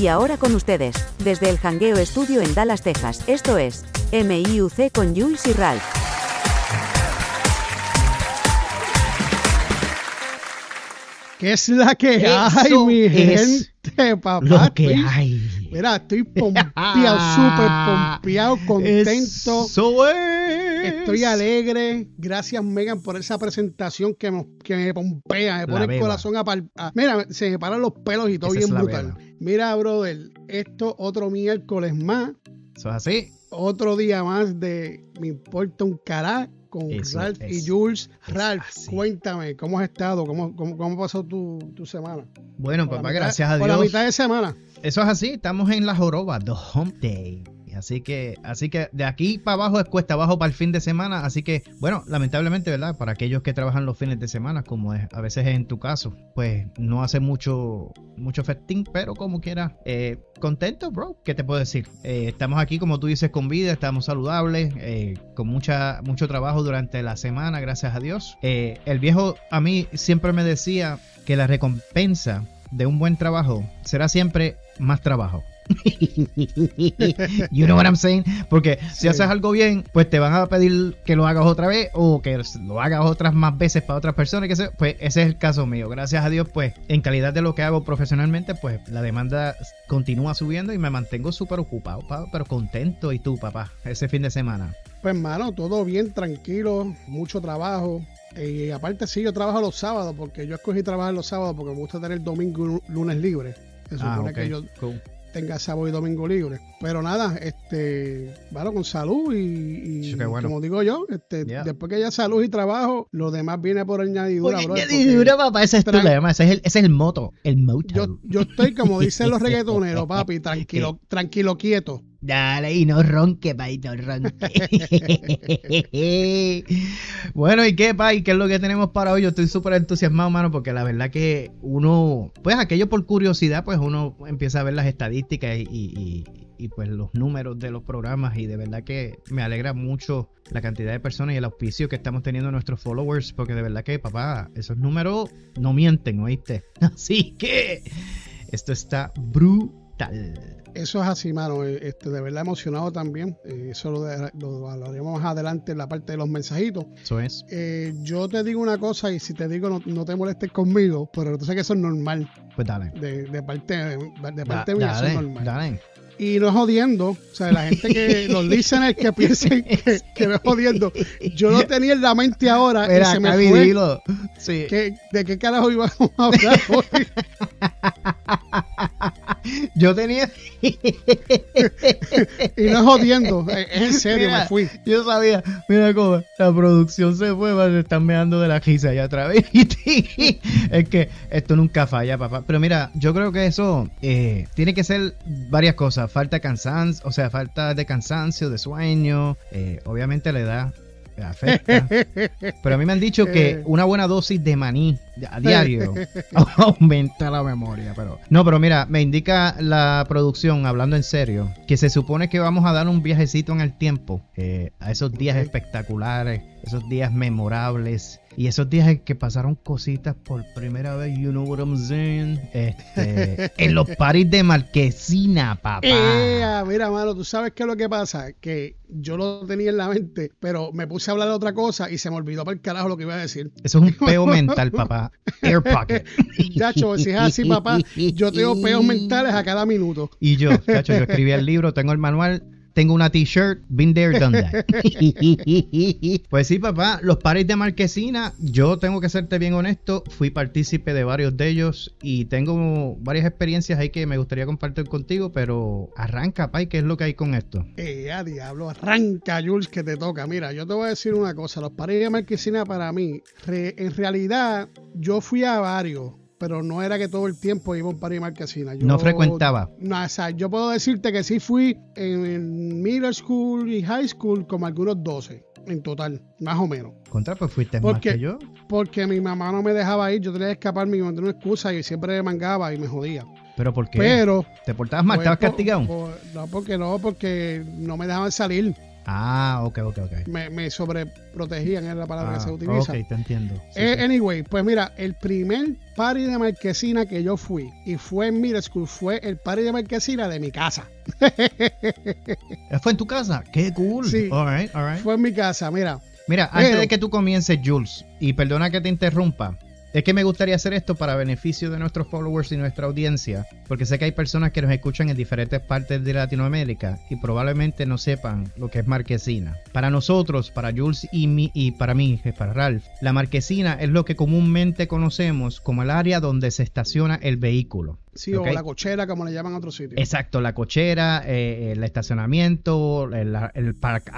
Y ahora con ustedes, desde el Hangueo Estudio en Dallas, Texas, esto es MIUC con Jules y Ralph. ¿Qué es la que hay, mi es gente, papá? Lo que Estoy- hay. Mira, estoy pompeado, súper pompeado, contento. Eso es. Estoy alegre. Gracias, Megan, por esa presentación que me, que me pompea, me pone el corazón a, a- Mira, se me paran los pelos y todo Esa bien brutal. beba. Mira, brother, esto otro miércoles más, Eso es así. otro día más de Me Importa un Cará con Eso Ralph es. y Jules. Es Ralph, cuéntame, ¿cómo has estado? ¿Cómo, cómo, cómo pasó tu, tu semana? Bueno, Por papá, mitad- gracias a Por la Dios. mitad de semana. Eso es así, estamos en la joroba, the hump day. Así que, así que de aquí para abajo es cuesta abajo para el fin de semana. Así que, bueno, lamentablemente, ¿verdad? Para aquellos que trabajan los fines de semana, como es, a veces es en tu caso, pues no hace mucho, mucho festín, pero como quiera, eh, contento, bro. ¿Qué te puedo decir? Eh, estamos aquí, como tú dices, con vida, estamos saludables, eh, con mucha, mucho trabajo durante la semana, gracias a Dios. El viejo a mí siempre me decía que la recompensa de un buen trabajo será siempre más trabajo. you know what I'm saying? Porque si haces algo bien, pues te van a pedir que lo hagas otra vez o que lo hagas otras más veces para otras personas. Que se, pues ese es el caso mío. Gracias a Dios, pues en calidad de lo que hago profesionalmente, pues la demanda continúa subiendo y me mantengo súper ocupado, pa- pero contento. ¿Y tú, papá? Ese fin de semana. Pues, hermano, todo bien, tranquilo, mucho trabajo. Y aparte, sí, yo trabajo los sábados, porque yo escogí trabajar los sábados porque me gusta tener domingo y lu- lunes libre. Se supone Ah, ok, que yo cool. Tenga sábado y domingo libre. Pero nada, este, bueno, con salud y, y Sí, qué bueno. como digo yo, este, Yeah. después que haya salud y trabajo, lo demás viene por añadidura, Oye, bro. qué porque dura, papá, ese es tu lema, ese es el, ese es el moto, el moto. Yo, yo estoy, como dicen los reggaetoneros, papi, tranquilo, tranquilo, quieto. Dale, y no ronque, pa, y no ronque. bueno, ¿y qué, pa? ¿Y qué es lo que tenemos para hoy? Yo estoy súper entusiasmado, mano, porque la verdad que uno, pues aquello por curiosidad, pues uno empieza a ver las estadísticas y, y- y- y, pues los números de los programas y de verdad que me alegra mucho la cantidad de personas y el auspicio que estamos teniendo nuestros followers, porque de verdad que, papá, esos números no mienten, ¿oíste? Así que esto está brutal. Eso es así, mano. eh, Este, de verdad emocionado también. Eh, Eso lo, de- lo hablaremos más adelante en la parte de los mensajitos. Eso es. Eh, yo te digo una cosa y si te digo no, no te molestes conmigo, pero tú sabes que eso es normal. Pues dale. De, de parte, de Da- parte mía, eso es normal. dale. Y no es jodiendo. O sea, la gente que, los listeners que piensen que, que me es jodiendo, yo lo tenía en la mente ahora y Mira, se me fue. Sí. ¿De qué carajo íbamos a hablar hoy? Yo tenía. Y no jodiendo, es en serio, Mira, me fui. Yo sabía. Mira cómo la producción se fue, va, se están meando de la risa allá otra vez. es que esto nunca falla, papá. Pero mira, yo creo que eso eh, tiene que ser varias cosas. Falta de cansancio, o sea, falta de cansancio, de sueño. eh, obviamente la edad afecta. Pero a mí me han dicho que una buena dosis de maní a diario aumenta la memoria. Pero no, pero mira, me indica la producción, hablando en serio, que se supone que vamos a dar un viajecito en el tiempo eh, a esos días espectaculares, esos días memorables. Y esos días en que pasaron cositas por primera vez, you know what I'm saying, este, en los paris de Marquesina, papá. Ea, mira, mano, tú sabes qué es lo que pasa, que yo lo tenía en la mente, pero me puse a hablar de otra cosa y se me olvidó para el carajo lo que iba a decir. Eso es un peo mental, papá. Air pocket. Chacho, si es así, papá, yo tengo peos mentales a cada minuto. Y yo, chacho, yo escribí el libro, tengo el manual, tengo una t-shirt, been there, done that. pues sí, papá, los pares de Marquesina, yo tengo que serte bien honesto, fui partícipe de varios de ellos y tengo varias experiencias ahí que me gustaría compartir contigo, pero arranca, pay, ¿qué es lo que hay con esto? Eh, a diablo, arranca, Jules, que te toca. Mira, yo te voy a decir una cosa, los pares de Marquesina para mí, re- en realidad, yo fui a varios. Pero no era que todo el tiempo iba a un par de marquesina. Yo- No frecuentaba. No, o sea, yo puedo decirte que sí fui en, en middle school y high school como algunos 12 en total, más o menos. Contra, pues fuiste ¿Por más que yo. Porque mi mamá no me dejaba ir, yo tenía que escaparme y me mandé una excusa y siempre me mangaba y me jodía. Pero ¿por qué? Pero. ¿Te portabas mal? pues, ¿Estabas castigado? por- no, porque no, porque no me dejaban salir. Ah, ok, ok, ok. Me, me sobreprotegían, es la palabra que Ah, se utiliza. Ok, te entiendo. Sí, Eh, sí. Anyway, pues mira, el primer party de marquesina que yo fui y fue en middle school fue el party de marquesina de mi casa. Eh, ¿Fue en tu casa? Qué cool. Sí. All right, all right. Fue en mi casa, mira. Mira, antes Pero- de que tú comiences, Jules, y perdona que te interrumpa, es que me gustaría hacer esto para beneficio de nuestros followers y nuestra audiencia, porque sé que hay personas que nos escuchan en diferentes partes de Latinoamérica y probablemente no sepan lo que es marquesina. Para nosotros, para Jules y, y para mí, para Ralph, la marquesina es lo que comúnmente conocemos como el área donde se estaciona el vehículo. Sí, o la cochera, como le llaman a otros sitios. Exacto, la cochera, eh, el estacionamiento, el, el aparca-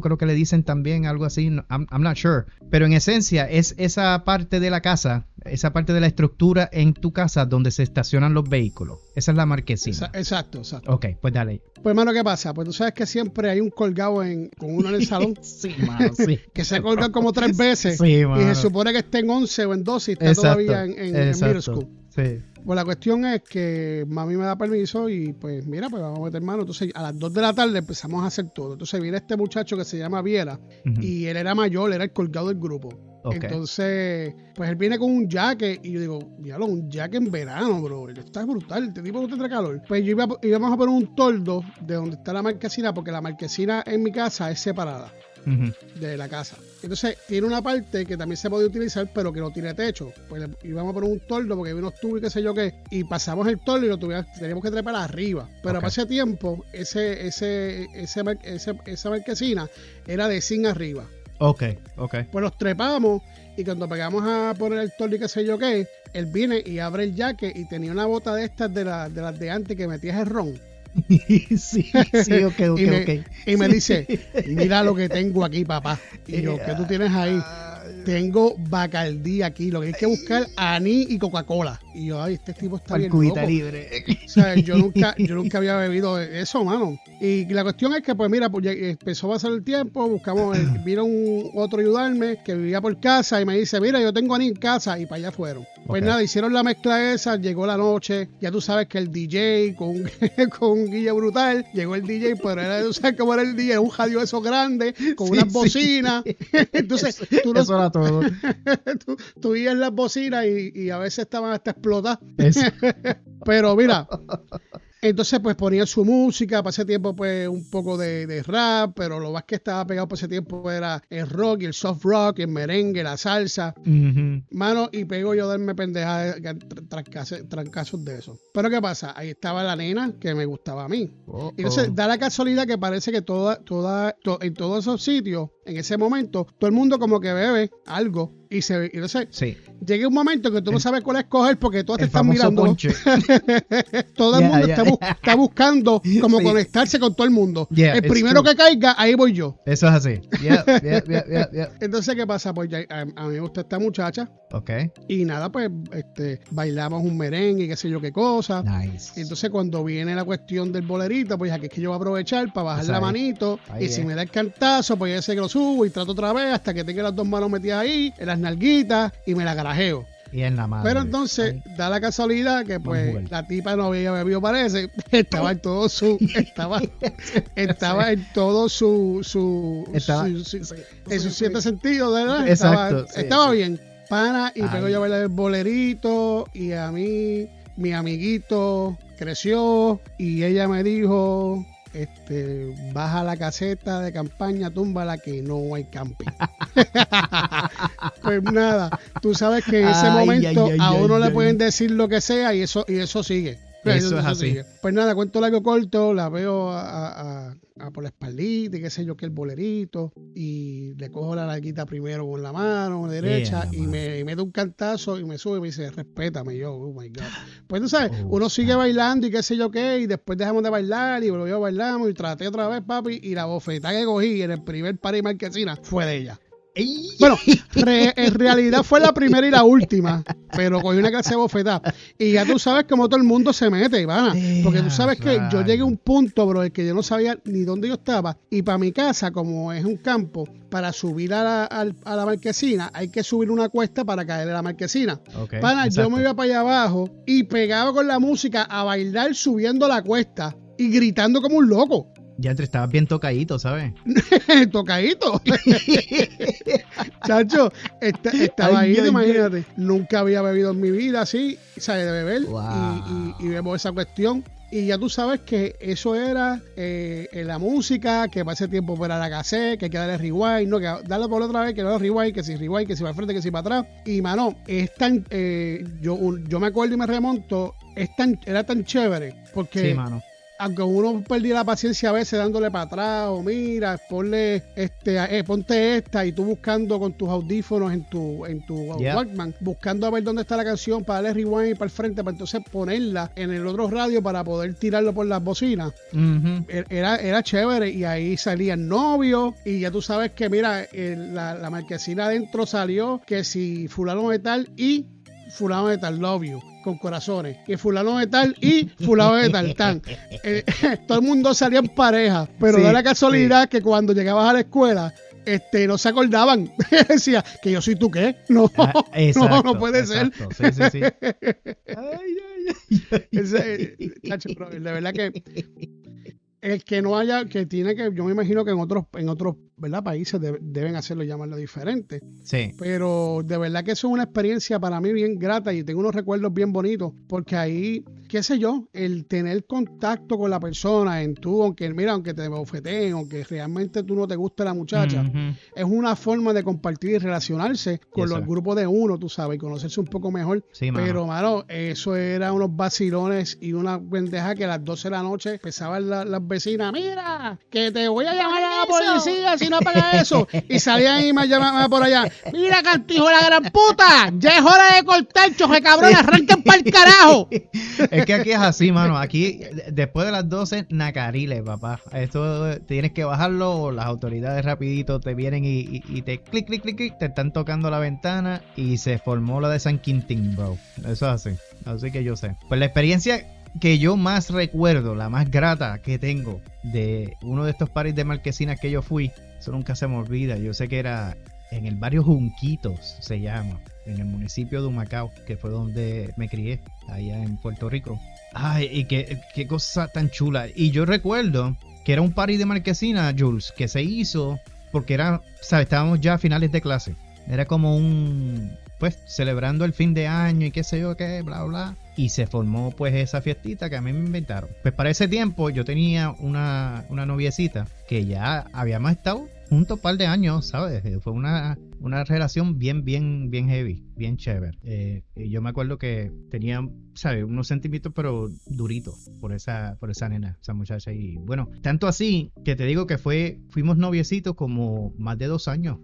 creo que le dicen también algo así, no- I'm, I'm not sure. Pero en esencia es esa parte de la casa, esa parte de la estructura en tu casa donde se estacionan los vehículos. Esa es la marquesina. Exa- Exacto, exacto. Ok, pues dale. Pues hermano, ¿qué pasa? Pues tú sabes que siempre hay un colgado en, con uno en el salón sí, mano, sí. que se colga como tres veces Sí, y mano. se supone que esté en 11 o en 12 y está Exacto, todavía en, en, en middle school. Sí. Pues la cuestión es que mami me da permiso y pues mira, pues vamos a meter mano. Entonces a las 2 de la tarde empezamos a hacer todo. Entonces viene este muchacho que se llama Viera y él era mayor, era el colgado del grupo. Entonces, pues él viene con un jacket y yo digo, diablo, un jacket en verano, bro. Está brutal, este tipo no tendrá calor. Pues yo iba, íbamos a poner un toldo de donde está la marquesina, porque la marquesina en mi casa es separada De la casa. Entonces tiene una parte que también se puede utilizar, pero que no tiene techo. Pues íbamos a poner un toldo porque había unos tubos y qué sé yo qué. Y pasamos el toldo y lo tuvimos, teníamos que trepar arriba. Pero Ok. para ese tiempo, ese, ese, ese, esa marquesina era de zinc arriba. Ok, ok. Pues los trepamos y cuando pegamos a poner el toldo y qué sé yo qué, él viene y abre el jaque y tenía una bota de estas de, la- de las de antes que metías el ron. sí, sí, ok, ok, y, me, ok. y me dice, mira lo que tengo aquí, papá. Y yo, ¿qué tú tienes ahí? Tengo Bacardí aquí, lo que hay que buscar anís y Coca-Cola. Y yo, ay, este tipo está bien loco. libre. O sea, yo nunca, yo nunca había bebido eso, mano. Y la cuestión es que, pues mira, pues empezó a pasar el tiempo, buscamos, vino un otro a ayudarme que vivía por casa y me dice, mira, yo tengo anís en casa y para allá fueron. Pues Ok. nada, hicieron la mezcla esa, llegó la noche, ya tú sabes que el DJ con, con un guille brutal, llegó el DJ, pero era, tú sabes cómo era el DJ, un radio eso grande, con Sí, unas sí. bocinas. Entonces, tú, no, Eso era todo. tú, tú oías las bocinas y, y a veces estaban hasta explotadas. Eso. Pero mira, entonces pues ponía su música, para ese tiempo pues un poco de, de rap, pero lo más que estaba pegado para ese tiempo era el rock y el soft rock, el merengue, la salsa. Mano, y pego yo a darme pendejadas, trancazos de eso. Pero ¿qué pasa? Ahí estaba la nena que me gustaba a mí. Oh, Y entonces oh. da la casualidad que parece que toda, toda, to- en todos esos sitios, en ese momento, todo el mundo como que bebe algo. Y se y entonces Sí. llega un momento que tú no sabes cuál escoger porque todas te están mirando. Todo el mundo está, bu- ya. está buscando como Sí. conectarse con todo el mundo. Yeah, el primero true. que caiga, ahí voy yo. Eso es así. Entonces, ¿qué pasa? Pues ya, a, a mí me gusta esta muchacha. Ok. Y nada, pues este, bailamos un merengue y qué sé yo qué cosa. Nice. Y entonces cuando viene la cuestión del bolerito, pues aquí es que yo voy a aprovechar para bajar la ahí. manito. Ahí y si es. me da el cantazo, pues ya sé que lo subo y trato otra vez hasta que tenga las dos manos metidas ahí, en las nalguitas, y me la garajeo. y en la madre. Pero entonces da la casualidad que pues la tipa no había bebido parece, estaba en todo su, estaba, estaba en todo su, su, Estaba- su- su- sí, en sus siete sentidos, ¿verdad? Exacto, Estaba, sí, estaba sí. bien. Pana, y pegó Ay. yo a bailar el bolerito, y a mí, mi amiguito creció, y ella me dijo, este, baja la caseta de campaña, tumba la que no hay camping. pues nada, tú sabes que en ese Ay, momento ay, ay, a uno le pueden decir lo que sea y eso, y eso sigue. Eso es así. Pues nada, cuento largo corto, la veo a, a- a por la espaldita y qué sé yo, que el bolerito, y le cojo la larguita primero con la mano derecha Yeah, y me, y me da un cantazo y me sube y me dice, respétame yo, oh my God. Pues tú sabes, Oh, uno sigue bailando y qué sé yo qué, y después dejamos de bailar y volvió a bailamos y traté otra vez, papi, y la bofetada que cogí en el primer party marquesina fue de ella. Bueno, re- en realidad fue la primera y la última, pero cogí una clase de bofetada. Y ya tú sabes cómo todo el mundo se mete, Ivana. Porque tú sabes que yo llegué a un punto, bro, en que yo no sabía ni dónde yo estaba. Y para mi casa, como es un campo, para subir a la, al- a la marquesina, hay que subir una cuesta para caer en la marquesina. Ok, Pana, yo me iba para allá abajo y pegaba con la música a bailar subiendo la cuesta y gritando como un loco. Ya entre estabas bien tocadito, ¿sabes? tocadito. Chacho, estaba ahí, imagínate. Nunca había bebido en mi vida así, ¿sabes? De beber. Y, y, vemos esa cuestión. Y ya tú sabes que eso era eh, en la música, que para ese tiempo fuera la cassette, que hay que darle rewind, no, que darle por otra vez, que no rewind, que si rewind, que si para frente, que si para atrás. Y mano, es tan, eh, yo, yo me acuerdo y me remonto, es tan, era tan chévere, porque sí, mano aunque uno perdía la paciencia a veces dándole para atrás o mira, ponle este, eh, ponte esta y tú buscando con tus audífonos en tu en tu Walkman, buscando a ver dónde está la canción para darle rewind para el frente para entonces ponerla en el otro radio para poder tirarlo por las bocinas. E-, era, era chévere y ahí salía el novio y ya tú sabes que mira, la, la marquesina adentro salió que si fulano de tal y fulano de tal, love you con corazones, que fulano de tal y fulano de tal, tan. Eh, todo el mundo salía en pareja, pero de la casualidad que cuando llegabas a la escuela, este, no se acordaban. Decía, que yo soy tú qué. No, ah, no, no puede ser. Sí, sí, sí. ay, ay, ay. Ese, chacho, de verdad que el que no haya, que tiene que, yo me imagino que en otros, en otros ¿verdad? países deben hacerlo y llamarlo diferente. Sí. Pero de verdad que eso es una experiencia para mí bien grata y tengo unos recuerdos bien bonitos, porque ahí, qué sé yo, el tener contacto con la persona en tú, aunque mira, aunque te bofeteen, aunque realmente tú no te guste la muchacha, es una forma de compartir y relacionarse con los grupos de uno, tú sabes, y conocerse un poco mejor. Sí, Pero, mano, eso era unos vacilones y una bendeja que a las 12 de la noche empezaban las vecinas, mira, que te voy a llamar a la policía si no eso. Y salían y me llamaban por allá. Mira, cantijo la gran puta. Ya es hora de cortar, choje cabrón. Arranquen para el carajo. Es que aquí es así, mano. Aquí, después de las 12, nacariles, papá. Esto tienes que bajarlo. Las autoridades rapidito te vienen y, te clic, clic, clic, clic. Te están tocando la ventana y se formó la de San Quintín, bro. Eso es así. Así que yo sé. Pues la experiencia que yo más recuerdo, la más grata que tengo de uno de estos paris de marquesinas que yo fui, eso nunca se me olvida. Yo sé que era en el barrio Junquitos, se llama, en el municipio de Humacao, que fue donde me crié, allá en Puerto Rico. Ay, y qué, qué cosa tan chula. Y yo recuerdo que era un party de marquesina, Jules, que se hizo porque era, ¿sabes? Estábamos ya a finales de clase. Era como un, pues, celebrando el fin de año y qué sé yo qué, bla, bla. Y se formó, pues, esa fiestita que a mí me inventaron. Pues para ese tiempo yo tenía una, una noviecita que ya habíamos estado juntos un par de años, ¿sabes? Eh, fue una, una relación bien, bien, bien heavy, bien chévere. Eh, yo me acuerdo que tenía, ¿sabes? Unos sentimientos, pero duritos por esa, por esa nena, esa muchacha. Y bueno, tanto así que te digo que fue, fuimos noviecitos como más de dos años,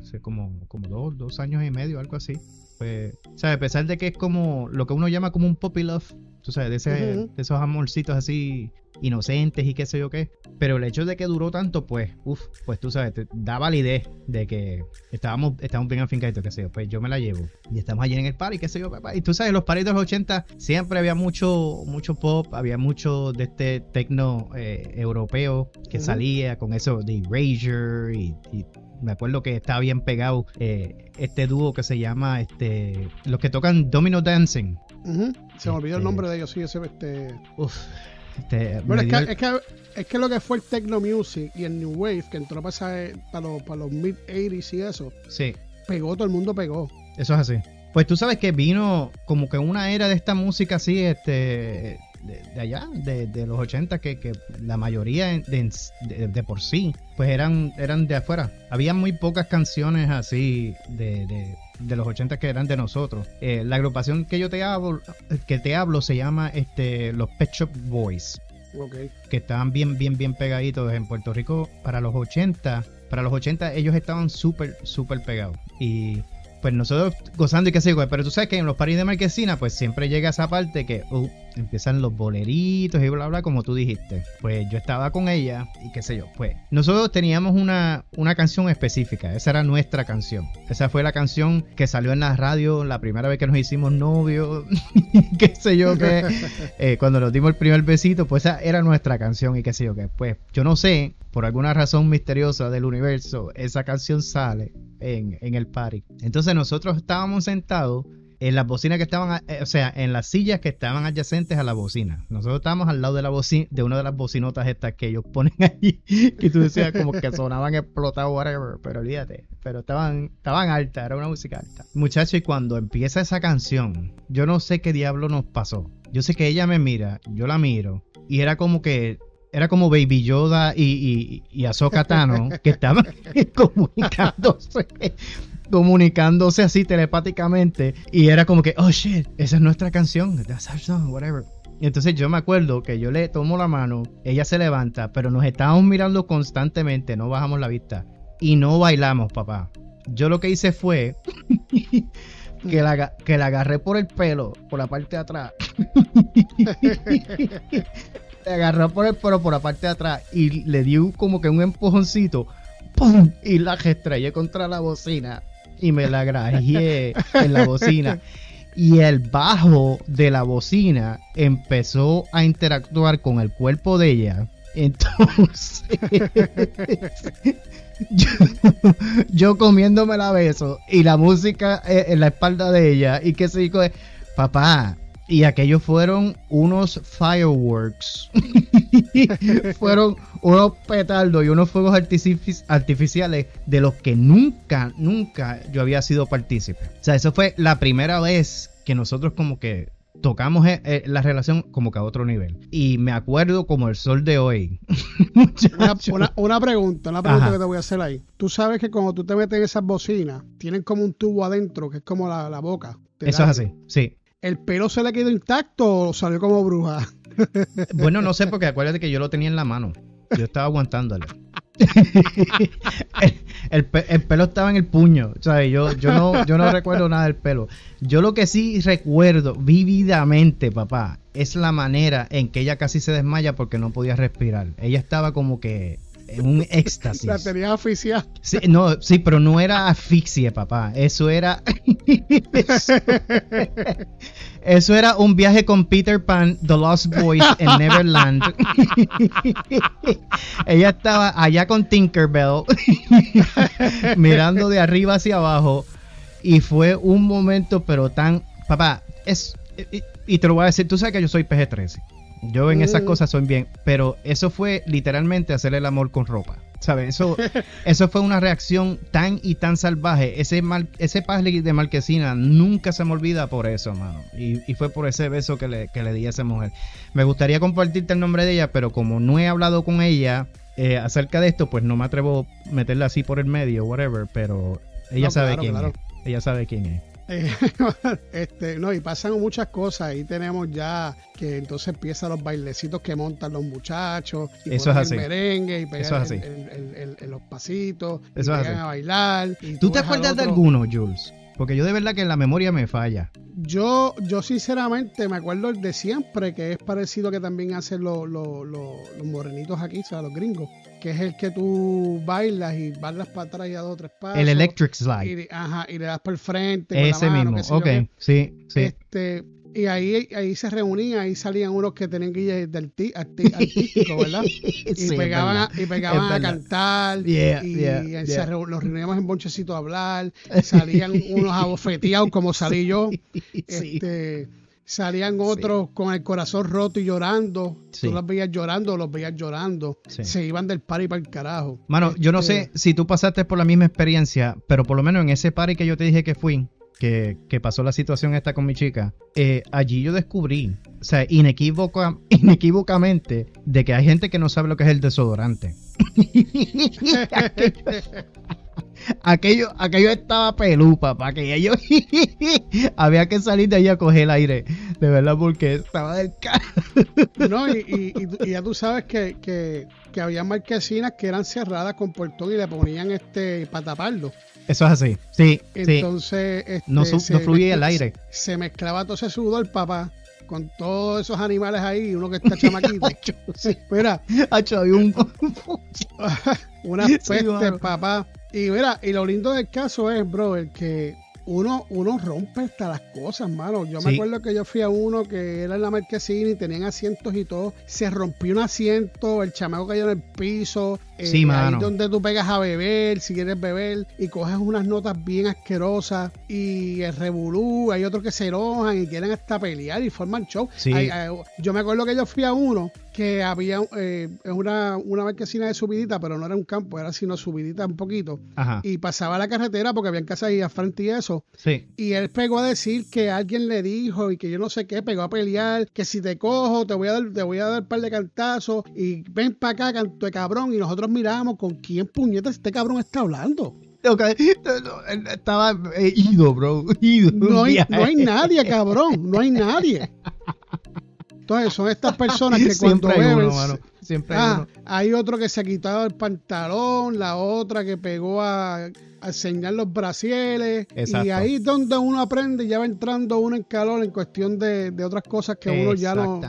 hace como, como dos, dos años y medio, algo así. Pues, ¿sabes? A pesar de que es como lo que uno llama como un puppy love, tú sabes, de, ese, de esos amorcitos así inocentes y qué sé yo qué. Pero el hecho de que duró tanto, pues, uff, pues tú sabes, te da validez de que estábamos, estábamos bien afincaditos, qué sé yo, pues yo me la llevo. Y estamos allí en el party, qué sé yo, papá. Y tú sabes, los paris de los 80 siempre había mucho, mucho pop, había mucho de este tecno eh, europeo que salía con eso de Erasure y, me acuerdo que estaba bien pegado eh, este dúo que se llama este los que tocan Domino Dancing. Se me olvidó el este nombre de ellos, sí, ese este. Uf, este, bueno, es que, es, que, es, que, lo que fue el techno music y el new wave, que entró para, para los, para los mid 80s y eso, sí. pegó, todo el mundo pegó. Eso es así. Pues tú sabes que vino como que una era de esta música así, este, de, allá, de, los 80, que, que la mayoría de, de, por sí, pues eran, eran de afuera. Había muy pocas canciones así de, de los 80 que eran de nosotros. Eh, la agrupación que yo te hablo, que te hablo se llama este, los Pet Shop Boys. Que estaban bien, bien, bien pegaditos en Puerto Rico para los 80. Para los 80 ellos estaban súper, súper pegados. Y pues nosotros gozando y qué sé yo, pero tú sabes que en los paris de marquesina, pues siempre llega esa parte que uh, empiezan los boleritos y bla bla, como tú dijiste. Pues yo estaba con ella y qué sé yo, pues nosotros teníamos una, una canción específica, esa era nuestra canción. Esa fue la canción que salió en la radio la primera vez que nos hicimos novios, qué sé yo, que eh, cuando nos dimos el primer besito, pues esa era nuestra canción y qué sé yo, que pues yo no sé, por alguna razón misteriosa del universo, esa canción sale en, en el party. Entonces nosotros estábamos sentados en las bocinas que estaban, eh, o sea, en las sillas que estaban adyacentes a la bocina. Nosotros estábamos al lado de la bocina, de una de las bocinotas estas que ellos ponen allí, que tú decías como que sonaban explotados, whatever, pero olvídate, pero estaban, estaban altas, era una música alta. Muchacho, y cuando empieza esa canción, yo no sé qué diablo nos pasó. Yo sé que ella me mira, yo la miro, y era como que era como Baby Yoda y, y, y Tano que estaban comunicándose comunicándose así telepáticamente y era como que, oh shit, esa es nuestra canción, that's our whatever. Y entonces yo me acuerdo que yo le tomo la mano, ella se levanta, pero nos estábamos mirando constantemente, no bajamos la vista y no bailamos, papá. Yo lo que hice fue que la, que la agarré por el pelo, por la parte de atrás. le agarré por el pelo, por la parte de atrás y le di como que un empujoncito. Y la estrellé contra la bocina y me la grajeé en la bocina. Y el bajo de la bocina empezó a interactuar con el cuerpo de ella. Entonces, yo, comiéndome la beso y la música en la espalda de ella. Y que se dijo, papá, y aquellos fueron unos fireworks. fueron unos petardos y unos fuegos artificiales de los que nunca, nunca yo había sido partícipe. O sea, eso fue la primera vez que nosotros como que tocamos eh, eh, la relación como que a otro nivel. Y me acuerdo como el sol de hoy. una, pregunta, una pregunta que te voy a hacer ahí. Tú sabes que cuando tú te metes en esas bocinas, tienen como un tubo adentro, que es como la, la boca. Eso es así, sí. ¿El pelo se le quedó intacto o salió como bruja? bueno, no sé, porque acuérdate que yo lo tenía en la mano. Yo estaba aguantándole. el, pelo estaba en el puño. Yo, yo, no, yo no recuerdo nada del pelo. Yo lo que sí recuerdo vívidamente, papá, es la manera en que ella casi se desmaya porque no podía respirar. Ella estaba como que un éxtasis. La tenía asfixia. Sí, no, sí, pero no era asfixia, papá. Eso era. eso, era un viaje con Peter Pan, The Lost Boys en Neverland. Ella estaba allá con Tinkerbell, mirando de arriba hacia abajo. Y fue un momento, pero tan. Papá, es. Y, y te lo voy a decir, tú sabes que yo soy PG-13. Yo en esas mm. cosas soy bien, pero eso fue literalmente hacer el amor con ropa. ¿Sabes? Eso, eso fue una reacción tan y tan salvaje. Ese mal, ese de marquesina nunca se me olvida por eso, mano. Y, y fue por ese beso que le, que le di a esa mujer. Me gustaría compartirte el nombre de ella, pero como no he hablado con ella eh, acerca de esto, pues no me atrevo a meterla así por el medio, whatever. Pero ella sabe quién es. Ella sabe quién es. Eh, este, no, y pasan muchas cosas. Ahí tenemos ya que entonces empiezan los bailecitos que montan los muchachos. Y Eso es así. El merengue y pegan los pasitos. y a bailar. ¿Tú, te acuerdas de alguno, Jules? Porque yo de verdad que la memoria me falla. Yo, yo sinceramente me acuerdo de siempre, que es parecido que también hacen los, los, los morenitos aquí, o sea, los gringos que es el que tú bailas y bailas para atrás y a dos o tres pasos. El electric slide. Y, ajá, y le das por el frente. Ese mismo, ok, sí, sí. Este, y ahí, ahí se reunían, ahí salían unos que tenían que ir del artístico, ¿verdad? Y pegaban, a, y pegaban a cantar, y, los reuníamos en bonchecito a hablar, salían unos abofeteados como salí yo. Este, salían otros con el corazón roto y llorando. Tú los veías llorando, los veías llorando. Se iban del party para el carajo. Mano, yo no sé este si tú pasaste por la misma experiencia, pero por lo menos en ese party que yo te dije que fui, que, pasó la situación esta con mi chica, eh, allí yo descubrí, o sea, inequívocamente, de que hay gente que no sabe lo que es el desodorante. aquello, aquello estaba pelú, papá, que ellos había que salir de ahí a coger el aire, de verdad, porque estaba del carro. no, y, ya tú sabes que, que, había marquesinas que eran cerradas con portón y le ponían este patapardo. Eso es así, sí. Entonces, Este, no, no fluía el aire. Se mezclaba todo ese sudor, papá, con todos esos animales ahí, uno que está chamaquito. Espera. un... una peste, papá. Y mira, y lo lindo del caso es, bro, el que uno, uno rompe hasta las cosas, mano. Yo me acuerdo que yo fui a uno que era en la marquesina y tenían asientos y todo. Se rompió un asiento, el chamaco cayó en el piso. Eh, sí, Ahí donde tú pegas a beber, si quieres beber, y coges unas notas bien asquerosas. Y el revolú, hay otros que se enojan y quieren hasta pelear y forman show. yo me acuerdo que yo fui a uno que había eh, una, una marquesina de subidita, pero no era un campo, era sino subidita un poquito. Y pasaba la carretera porque había casas ahí a frente y eso. Sí. Y él pegó a decir que alguien le dijo y que yo no sé qué, pegó a pelear, que si te cojo te voy a dar, te voy a dar un par de cantazos y ven para acá, canto de cabrón. Y nosotros miramos con quién puñetas este cabrón está hablando. Estaba eh, ido, bro. Ido. No hay, no hay nadie, cabrón. No hay nadie. Entonces, son estas personas que cuando beben. Siempre hay, ah, hay otro que se ha quitado el pantalón, la otra que pegó a, a enseñar los brasieles. Y ahí es donde uno aprende ya va entrando uno en calor en cuestión de, otras cosas que uno ya no.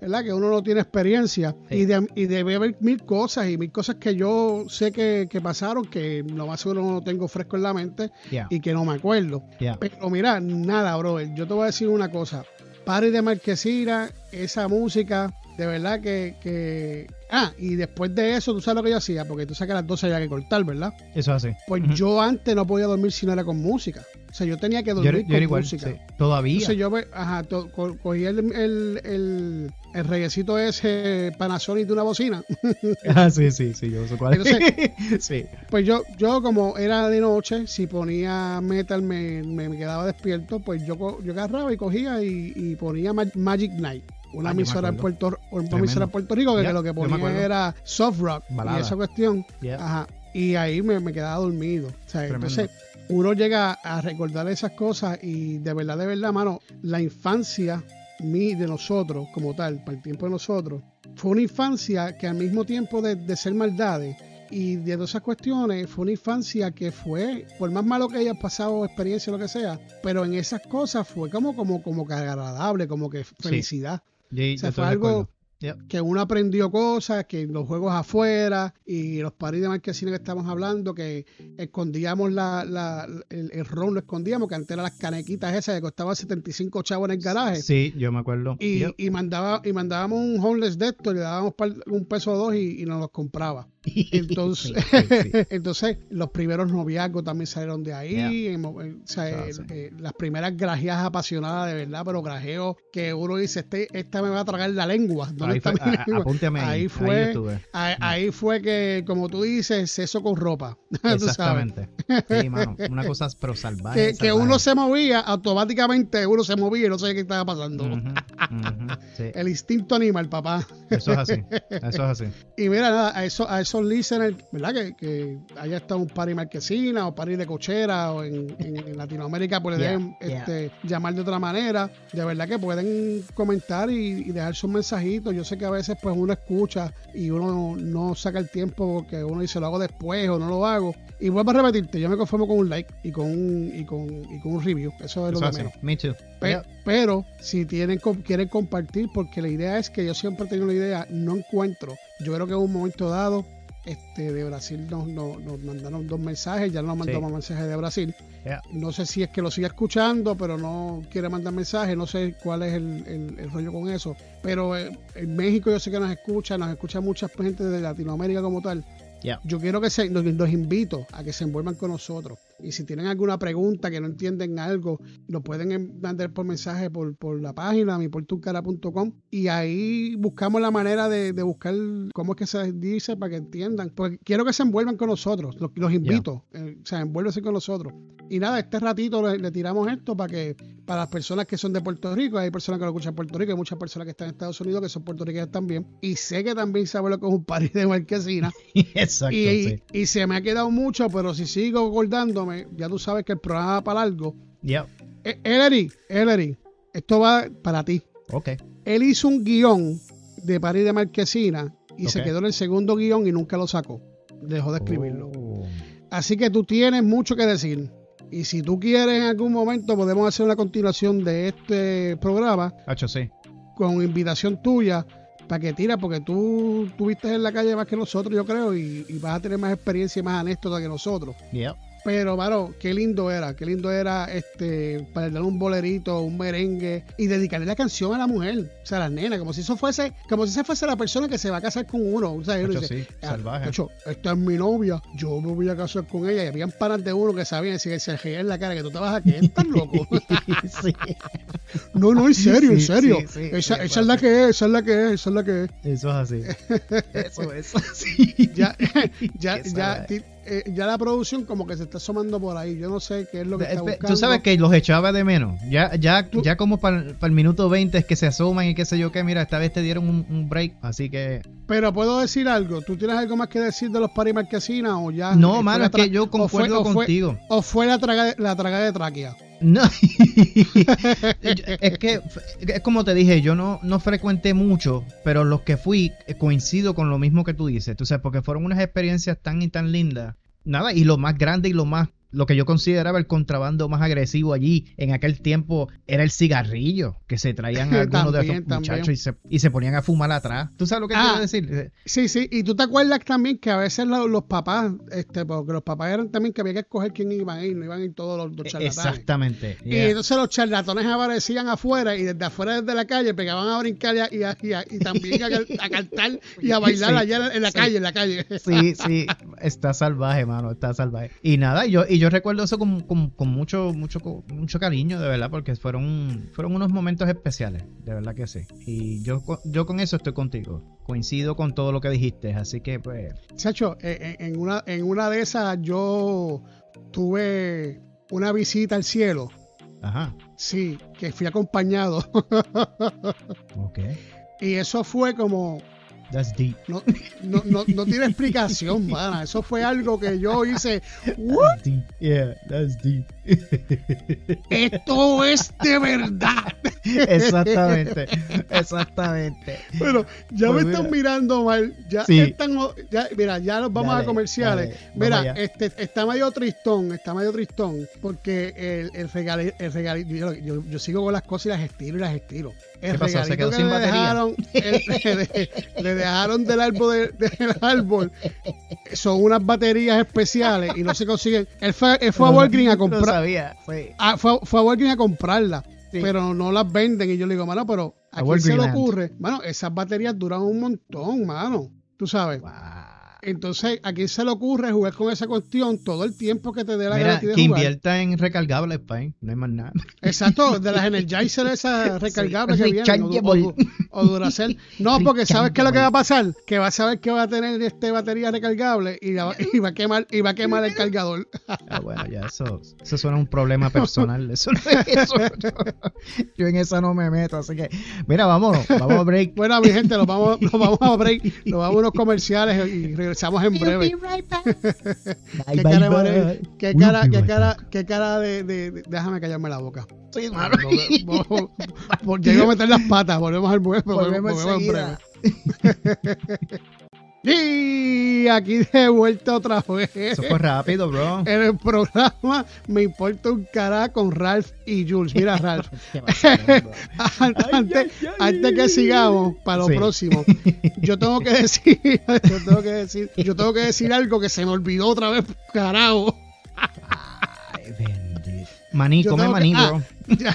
¿Verdad? Que uno no tiene experiencia. Y, de, y debe haber mil cosas y mil cosas que yo sé que, pasaron que lo más seguro no tengo fresco en la mente y que no me acuerdo. Pero mira, nada, bro. Yo te voy a decir una cosa. Party de Marquesina, esa música, de verdad que, que, Ah, y después de eso, tú sabes lo que yo hacía, porque tú sabes que a las 12 había que cortar, ¿verdad? Eso es así. Pues yo antes no podía dormir si no era con música. O sea, yo tenía que dormir con música. Sí. Todavía. Entonces yo ajá, cogí el, el, el, el reguecito ese Panasonic de una bocina. ah, sí, sí, sí, yo sé cuál Entonces, sí. Pues yo, yo como era de noche, si ponía metal me, me, quedaba despierto, pues yo, yo agarraba y cogía y, y ponía Magic Night una emisora en Puerto, una emisora en Puerto Rico que lo que ponía era soft rock y esa cuestión. Ajá, y ahí me, me, quedaba dormido. O sea, entonces uno llega a recordar esas cosas y de verdad, de verdad, mano, la infancia mi, de nosotros como tal, para el tiempo de nosotros, fue una infancia que al mismo tiempo de, de ser maldades y de todas esas cuestiones fue una infancia que fue, por más malo que haya pasado, experiencia, lo que sea, pero en esas cosas fue como, como, como que agradable, como que felicidad. Fue algo que uno aprendió cosas, que los juegos afuera y los paris de marquesina que estamos hablando, que escondíamos la, la, el, ron, lo escondíamos, que antes eran las canequitas esas que costaban 75 chavos en el garaje. Sí, yo me acuerdo. Y, y, mandaba, y mandábamos un homeless de esto, le dábamos un peso o dos y, y nos los compraba. Entonces, entonces los primeros noviazgos también salieron de ahí. Eh, eh, las primeras grajeas apasionadas de verdad, pero grajeos que uno dice, este, esta me va a tragar la lengua. Ahí, fue, ahí, fue, ahí, fue que, como tú dices, eso con ropa. Exactamente. Sí, mano, una cosa pero salvaje. Que, uno se movía, automáticamente uno se movía y no sabía qué estaba pasando. El instinto animal, papá. Eso es así. Eso es así. Y mira, nada, a eso, a eso esos listeners, ¿verdad? Que, que haya estado un party marquesina o party de cochera o en, Latinoamérica pueden este, llamar de otra manera. De verdad que pueden comentar y, dejar sus mensajitos. Yo sé que a veces pues uno escucha y uno no saca el tiempo porque uno dice lo hago después o no lo hago. Y vuelvo a repetirte, yo me conformo con un like y con un, y con, y con un review. Eso es lo de menos. Me too. Pero si tienen quieren compartir, porque la idea es que yo siempre tengo la idea, no encuentro. Yo creo que en un momento dado este, de Brasil nos, mandaron dos mensajes, ya no nos mandamos mensajes de Brasil. No sé si es que lo sigue escuchando, pero no quiere mandar mensajes, no sé cuál es el, rollo con eso. Pero eh, en México yo sé que nos escucha, nos escucha mucha gente de Latinoamérica como tal. Yo quiero que se, los, los, invito a que se envuelvan con nosotros. Y si tienen alguna pregunta que no entienden algo, lo pueden mandar por mensaje por, por la página, miportuncara.com. Y ahí buscamos la manera de, buscar cómo es que se dice para que entiendan. Porque quiero que se envuelvan con nosotros. Los, los invito. Eh, o sea, envuélvense con nosotros. Y nada, este ratito le, tiramos esto para que, para las personas que son de Puerto Rico, hay personas que lo escuchan en Puerto Rico, hay muchas personas que están en Estados Unidos que son puertorriqueñas también. Y sé que también saben lo que es un party de marquesina. Exacto. Y, y se me ha quedado mucho, pero si sigo acordándome, ya tú sabes que el programa va para algo. Ya. Yeah. Ellery, esto va para ti. Ok. Él hizo un guion de París de Marquesina y se quedó en el segundo guion y nunca lo sacó. Dejó de escribirlo. Oh. Así que tú tienes mucho que decir. Y si tú quieres en algún momento podemos hacer una continuación de este programa. Hacho, sí. Con invitación tuya para que tira, porque tú tuviste en la calle más que nosotros, yo creo, y, vas a tener más experiencia y más anécdota que nosotros. Pero, mano, qué lindo era, qué lindo era este para dar un bolerito, un merengue y dedicarle la canción a la mujer, o sea, a la nena, como si eso fuese, como si esa fuese la persona que se va a casar con uno. O sea, uno dice, sí, "Ah, salvaje". hacho, esta es mi novia, yo me voy a casar con ella. Y habían panas de uno que sabían decir, se reía en la cara que tú te vas a quedar, estás loco. sí. no, no, en serio, en serio. esa, esa es la que es, esa es la que es, esa es la que es. Eso es así. Eso es así. ya, ya, ya, eh, ya la producción como que se está asomando por ahí. Yo no sé qué es lo que está buscando. Tú sabes que los echaba de menos. Ya, ya, Tú- ya como para el minuto 20 es que se asoman y qué sé yo qué. Mira, esta vez te dieron un, un break. Así que. Pero puedo decir algo. ¿Tú tienes algo más que decir de los Paris Marquesinas o ya? No, mano, es que yo o fue- concuerdo fue- contigo. ¿O fue la traga, la traga de tráquea? No. es que es como te dije, yo no, no frecuenté mucho, pero los que fui eh, coincido con lo mismo que tú dices, tú sabes, porque fueron unas experiencias tan y tan lindas. Nada, y lo más grande y lo más lo que yo consideraba el contrabando más agresivo allí en aquel tiempo era el cigarrillo que se traían algunos de esos muchachos y se, y se ponían a fumar atrás. ¿Tú sabes lo que Ah. quiero decir? Sí, sí. Y tú te acuerdas también que a veces lo- los papás, este, porque los papás eran también que había que escoger quién iban a ir, no iban a ir todos los, los charlatanes. Exactamente. Y entonces los charlatones aparecían afuera y desde afuera, desde la calle, pegaban a brincar y, a- y, a- y también a, cantar y a bailar Sí, allá en la sí. calle, en la calle. Sí, sí, está salvaje, mano, está salvaje. Y nada, yo, y yo recuerdo eso con, con- con mucho, mucho, mucho cariño, de verdad, porque fueron, fueron unos momentos especiales, de verdad que sí. Y yo, yo con eso estoy contigo. Coincido con todo lo que dijiste, así que pues. Chacho, en, en una, en una de esas yo tuve una visita al cielo. Ajá. Sí, que fui acompañado. Ok. y eso fue como. That's deep. No, no, no, no tiene explicación, mana. Eso fue algo que yo hice. "What? That's deep. Yeah, that's deep. Esto es de verdad. exactamente. Exactamente. Bueno, ya Pues me están mira. mirando mal. Ya Sí. están, ya, mira, ya nos vamos Dale, a comerciales. dale, mira, este está medio tristón, está medio tristón, porque el, el regali- el regali- yo, yo- yo sigo con las cosas y las estiro y las estiro. El ¿Qué pasó? ¿Se quedó que sin le batería? dejaron, el- le, le dejaron del árbol de- del árbol. Son unas baterías especiales y no se consiguen. Él fue, él fue a Walgreens a comprar. sabía, sí. Ah, fue, fue a Walgreens a comprarla, Sí. pero no las venden. Y yo le digo, mano, pero A ¿a quién se le ocurre? Mano, esas baterías duran un montón, mano. Tú sabes. Wow. Entonces, ¿a quién se le ocurre jugar con esa cuestión todo el tiempo que te dé la Mira, a de que jugar? invierta en recargables, Pain. No hay más nada. Exacto, de las Energizer esas recargables que vienen. O, Rechargeable. O- Duracell. No, porque ¿sabes qué es lo que va a pasar? Que va a saber que va a tener este batería recargable y, la va, y va a quemar y va a quemar el cargador. Ah, bueno, ya eso, eso suena a un problema personal. Eso no es eso. Yo en esa no me meto, así que, mira, vámonos, vamos a break. Bueno, mi gente, nos vamos, nos vamos a break, nos vamos a unos comerciales y regresamos en breve. ¿Qué cara. Manuel? ¿Qué cara, qué cara, back. qué cara de, de- de- Déjame callarme la boca. Sí, mano. Iba a meter las patas, volvemos al breve. Volvemos volvemos. Y aquí de vuelta otra vez. Eso fue rápido, bro. En el programa Me importa un cara con Ralph y Jules. Mira, Ralph. Antes, antes que sigamos para lo Sí. próximo, yo tengo que decir, yo tengo que decir, yo tengo que decir algo que se me olvidó otra vez, carajo. Ay. Maní, come que- maní, ah, bro. ya,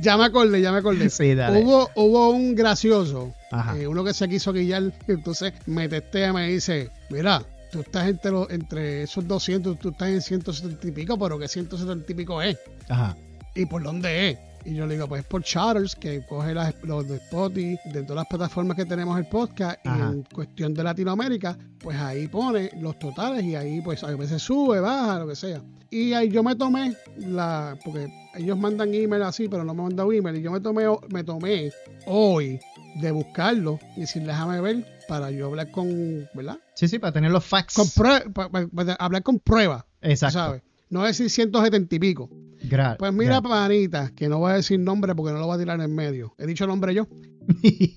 ya me acordé, ya me acordé. Sí, dale. Hubo, hubo un gracioso, eh, uno que se quiso guillar, entonces me testea, me dice, mira, tú estás entre, los- entre esos 200, tú estás en 170 y pico, pero que 170 y pico es. Ajá. ¿Y por dónde es? Y yo le digo, pues por Charters, que coge las, los de Spotify, de todas las plataformas que tenemos el podcast, y en cuestión de Latinoamérica, pues ahí pone los totales y ahí pues a veces sube, baja, lo que sea. Y ahí yo me tomé la, porque ellos mandan email así, pero no me mandan email, y yo me tomé, me tomé hoy de buscarlo y decir, déjame ver, para yo hablar con, ¿verdad? Sí, sí, para tener los facts. Con para hablar con pruebas, Exacto. ¿sabes? No decir 170 y pico. Gra- Pues mira, panita, que no voy a decir nombre porque no lo voy a tirar en medio. He dicho nombre yo.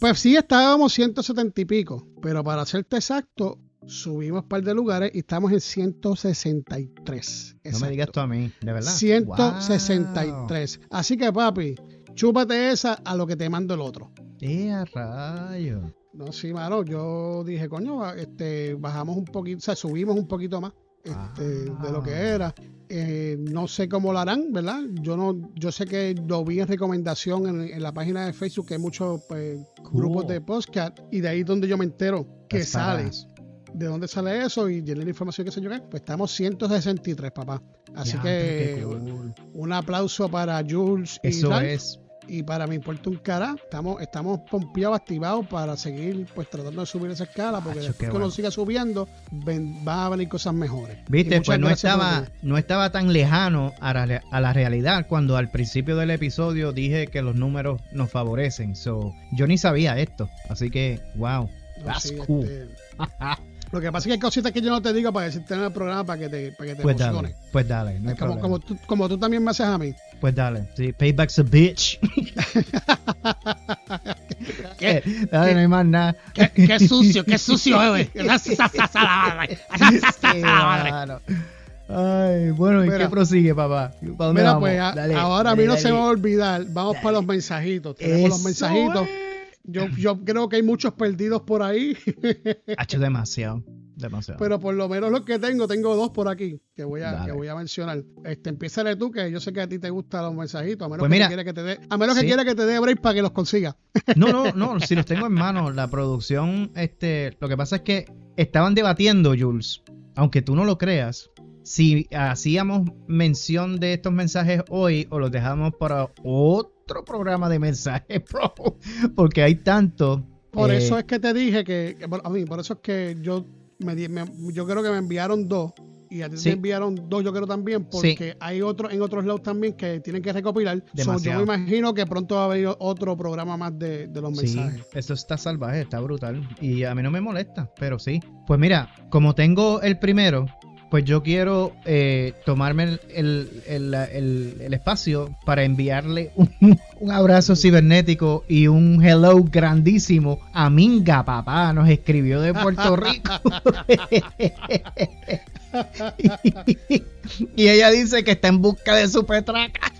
pues sí, estábamos 170 y pico, pero para serte exacto, subimos un par de lugares y estamos en 163. no me Exacto. digas tú a mí, de verdad. 163. Así que papi, chúpate esa a lo que te mando el otro. Wow. ¡Eh, a rayo! No, sí, mano, yo dije, coño, este, bajamos un poquito, o sea, subimos un poquito más este, de lo que Ah. era. Eh, no sé cómo lo harán, ¿verdad? Yo no, yo sé que lo vi en recomendación en, en la página de Facebook que hay muchos pues, Cool. grupos de podcast y de ahí es donde yo me entero que Las sale. paras. ¿De dónde sale eso? Y llené la información que se yo. Pues estamos 163, papá. Así que cool. un aplauso para Jules y Eso Ralph. es. Y para mi importa un cara, estamos, estamos pompeados, activados para seguir pues tratando de subir esa escala, porque Acho, después que uno siga subiendo, ven- va a venir cosas mejores. Viste, pues no estaba, no estaba tan lejano a la, a la realidad cuando al principio del episodio dije que los números nos favorecen. So, yo ni sabía esto. Así que, wow. That's sí, cool. este, lo que pasa es que hay cositas que yo no te digo para decirte en el programa para que te, para que te Pues emociones. dale, pues dale, no hay como, como, tú, como tú también me haces a mí. Pues dale, sí, payback's a bitch. ¿Qué? Eh, dale, no hay más nada. Qué, qué sucio, qué sucio, mano. Ay, bueno, ¿y Mira. qué prosigue, papá? ¿Para dónde Mira, vamos? pues a- Dale, ahora a mí dale, no se dale. me va a olvidar. Vamos para los mensajitos. Tenemos los Eso mensajitos. es. Yo, yo creo que hay muchos perdidos por ahí, Ha hecho demasiado, demasiado. pero por lo menos los que tengo, tengo dos por aquí que voy a, Dale. que voy a mencionar. Este, empiézale tú, que yo sé que a ti te gustan los mensajitos, a menos Pues que mira, quiera que te dé, a menos que quiera que te dé break para que los consiga. No, no, no, si los tengo en mano, la producción, este, lo que pasa es que estaban debatiendo, Jules, aunque tú no lo creas, si hacíamos mención de estos mensajes hoy o los dejamos para otro programa de mensajes, bro, porque hay tanto. Por eh, eso es que te dije que, que por- a mí, por eso es que yo me, yo creo que me enviaron dos y a ti Sí. te enviaron dos, yo creo también, porque hay otros en otros lados también que tienen que recopilar. So, yo me imagino que pronto va a haber otro programa más de, de los Sí, mensajes. eso está salvaje, está brutal. Y a mí no me molesta, pero sí. Pues mira, como tengo el primero, pues yo quiero eh, tomarme el, el- el- espacio para enviarle un, un abrazo cibernético y un hello grandísimo a Minga, papá. Nos escribió de Puerto Rico. y ella dice que está en busca de su petraca.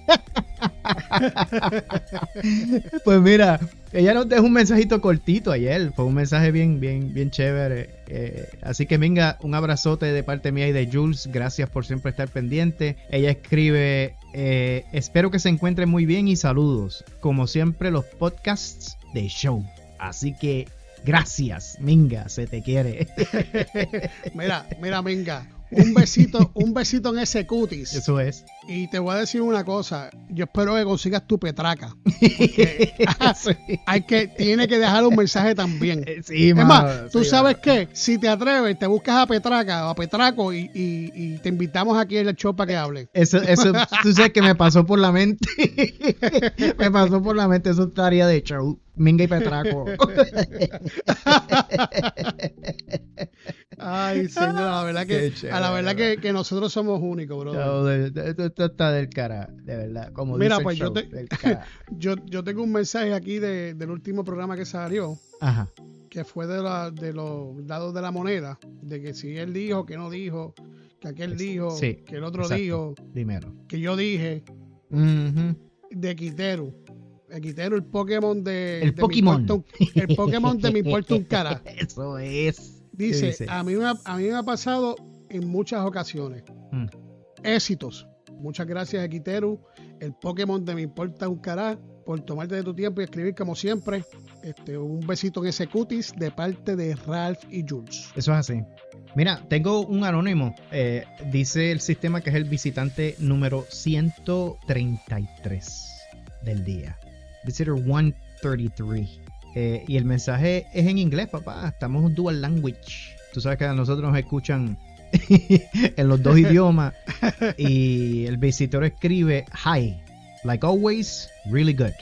Pues mira, ella nos dejó un mensajito cortito ayer. Fue un mensaje bien, bien, bien chévere. Eh, así que venga, un abrazote de parte mía y de Jules. Gracias por siempre estar pendiente. Ella escribe: eh, Espero que se encuentren muy bien y saludos. Como siempre, los podcasts de show. Así que gracias, Minga, se te quiere. Mira, mira, venga, un besito, un besito en ese cutis. Eso es. Y te voy a decir una cosa, yo espero que consigas tu petraca. Porque Sí. hay que, tiene que dejar un mensaje también. Sí, Es mano, más, tú sí, sabes mano. qué, si te atreves, te buscas a Petraca o a Petraco y, y- y te invitamos aquí en el show para que hable. Eso, eso, tú sabes que me pasó por la mente. me pasó por la mente, eso estaría de show. Minga y Petraco. Ay, señor, la verdad que, a la verdad que, que nosotros somos únicos, bro. De- de- Esto esto está del cara, de verdad. Como Mira, dice el pues yo te-. Yo, yo tengo un mensaje aquí de- del último programa que salió, Ajá. que fue de, la- de los lados de la moneda, de que si él dijo, que no dijo, que aquel dijo, Sí, que el otro exacto. dijo, Dímelo. que yo dije, Ujú. de Quiteru. El Quiteru, el Pokémon de. El de Pokémon. El Pokémon de me importa un cara. Eso es. ¿Qué Dice, dice? A, mí me ha, a mí me ha pasado en muchas ocasiones. Mm. Éxitos. Muchas gracias, Quiteru. El Pokémon de me importa un por tomarte de tu tiempo y escribir como siempre. Este, un besito en ese cutis de parte de Ralph y Jules. Eso es así. Mira, tengo un anónimo. eh, dice el sistema que es el visitante número 133 del día. Visitor 133. Eh, y el mensaje es en inglés, papá. Estamos en dual language. Tú sabes que a nosotros nos escuchan en los dos idiomas. Y el visitor escribe, Hi, like always, really good.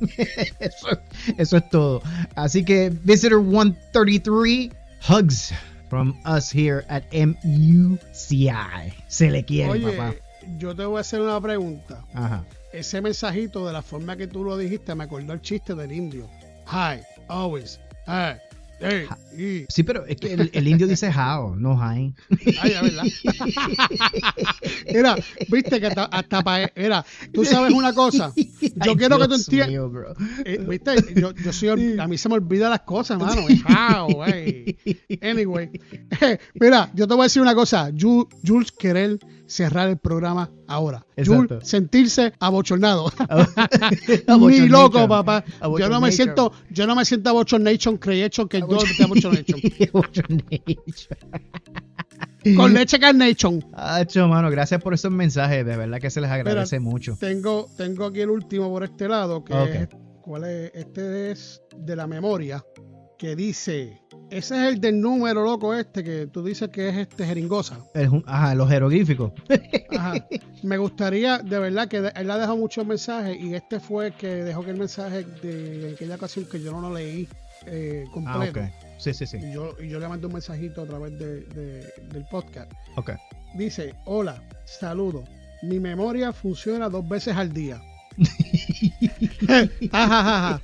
eso, eso es todo. Así que Visitor 133, hugs from us here at MUCI. Se le quiere, Oye, papá. yo te voy a hacer una pregunta. Ajá. Ese mensajito, de la forma que tú lo dijiste, me acordó el chiste del indio. Hi, always, hi, hey, y. Sí, pero es que el, el indio dice how, no hi. Ay, es verdad. Mira, viste que hasta, hasta para. Mira, tú sabes una cosa. Yo quiero que tú entiendas. Eh, ¿Viste? Yo, yo soy, a mí se me olvidan las cosas, mano. Wow, güey. Anyway. Mira, yo te voy a decir una cosa. Ju- Jules querer cerrar el programa ahora. Exacto. Jules sentirse abochornado. Ni loco, papá. Yo no me siento, yo no me siento abochornation, creation, que yo de abochornation. Con leche carnation. Hacho, mano, gracias por esos mensajes. De verdad que se les agradece mucho. Tengo, tengo aquí el último por este lado, que Ok. es, ¿cuál es? Este es de la memoria, que dice, ese es el del número loco este, que tú dices que es este jeringosa. El ajá, los jeroglíficos. Ajá. Me gustaría, de verdad, que de- él ha dejado muchos mensajes y este fue el que dejó que el mensaje de aquella ocasión que yo no lo leí eh, Ah, completo. ok. Sí, sí, sí. y, yo, y yo le mandé un mensajito a través de- de- del podcast. Ok. Dice, hola, saludo. Mi memoria funciona dos veces al día. Ajajaja.